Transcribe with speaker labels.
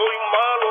Speaker 1: soy malo